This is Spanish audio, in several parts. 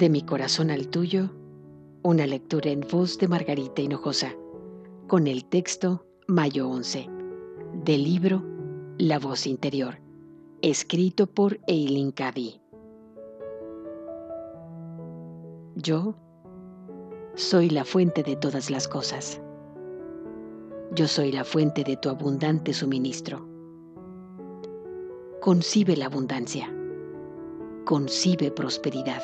De mi corazón al tuyo, una lectura en voz de Margarita Hinojosa, con el texto Mayo 11, del libro La voz interior, escrito por Eileen Cady. Yo soy la fuente de todas las cosas. Yo soy la fuente de tu abundante suministro. Concibe la abundancia. Concibe prosperidad.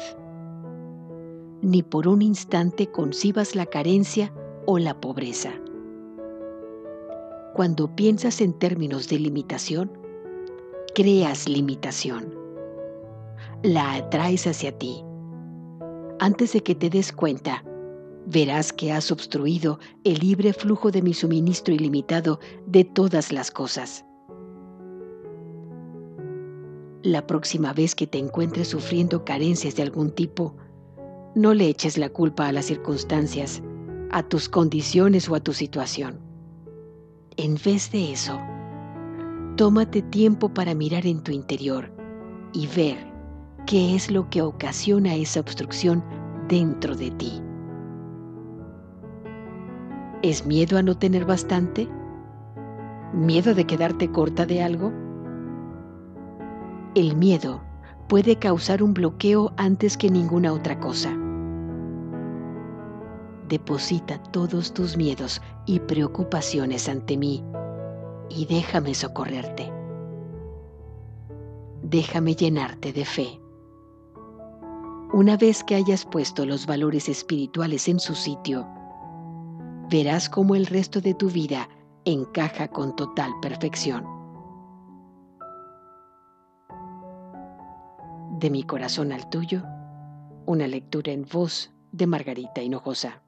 Ni por un instante concibas la carencia o la pobreza. Cuando piensas en términos de limitación, creas limitación. La atraes hacia ti. Antes de que te des cuenta, verás que has obstruido el libre flujo de mi suministro ilimitado de todas las cosas. La próxima vez que te encuentres sufriendo carencias de algún tipo, no le eches la culpa a las circunstancias, a tus condiciones o a tu situación. En vez de eso, tómate tiempo para mirar en tu interior y ver qué es lo que ocasiona esa obstrucción dentro de ti. ¿Es miedo a no tener bastante? ¿Miedo de quedarte corta de algo? El miedo puede causar un bloqueo antes que ninguna otra cosa. Deposita todos tus miedos y preocupaciones ante mí y déjame socorrerte. Déjame llenarte de fe. Una vez que hayas puesto los valores espirituales en su sitio, verás cómo el resto de tu vida encaja con total perfección. De mi corazón al tuyo, una lectura en voz de Margarita Hinojosa.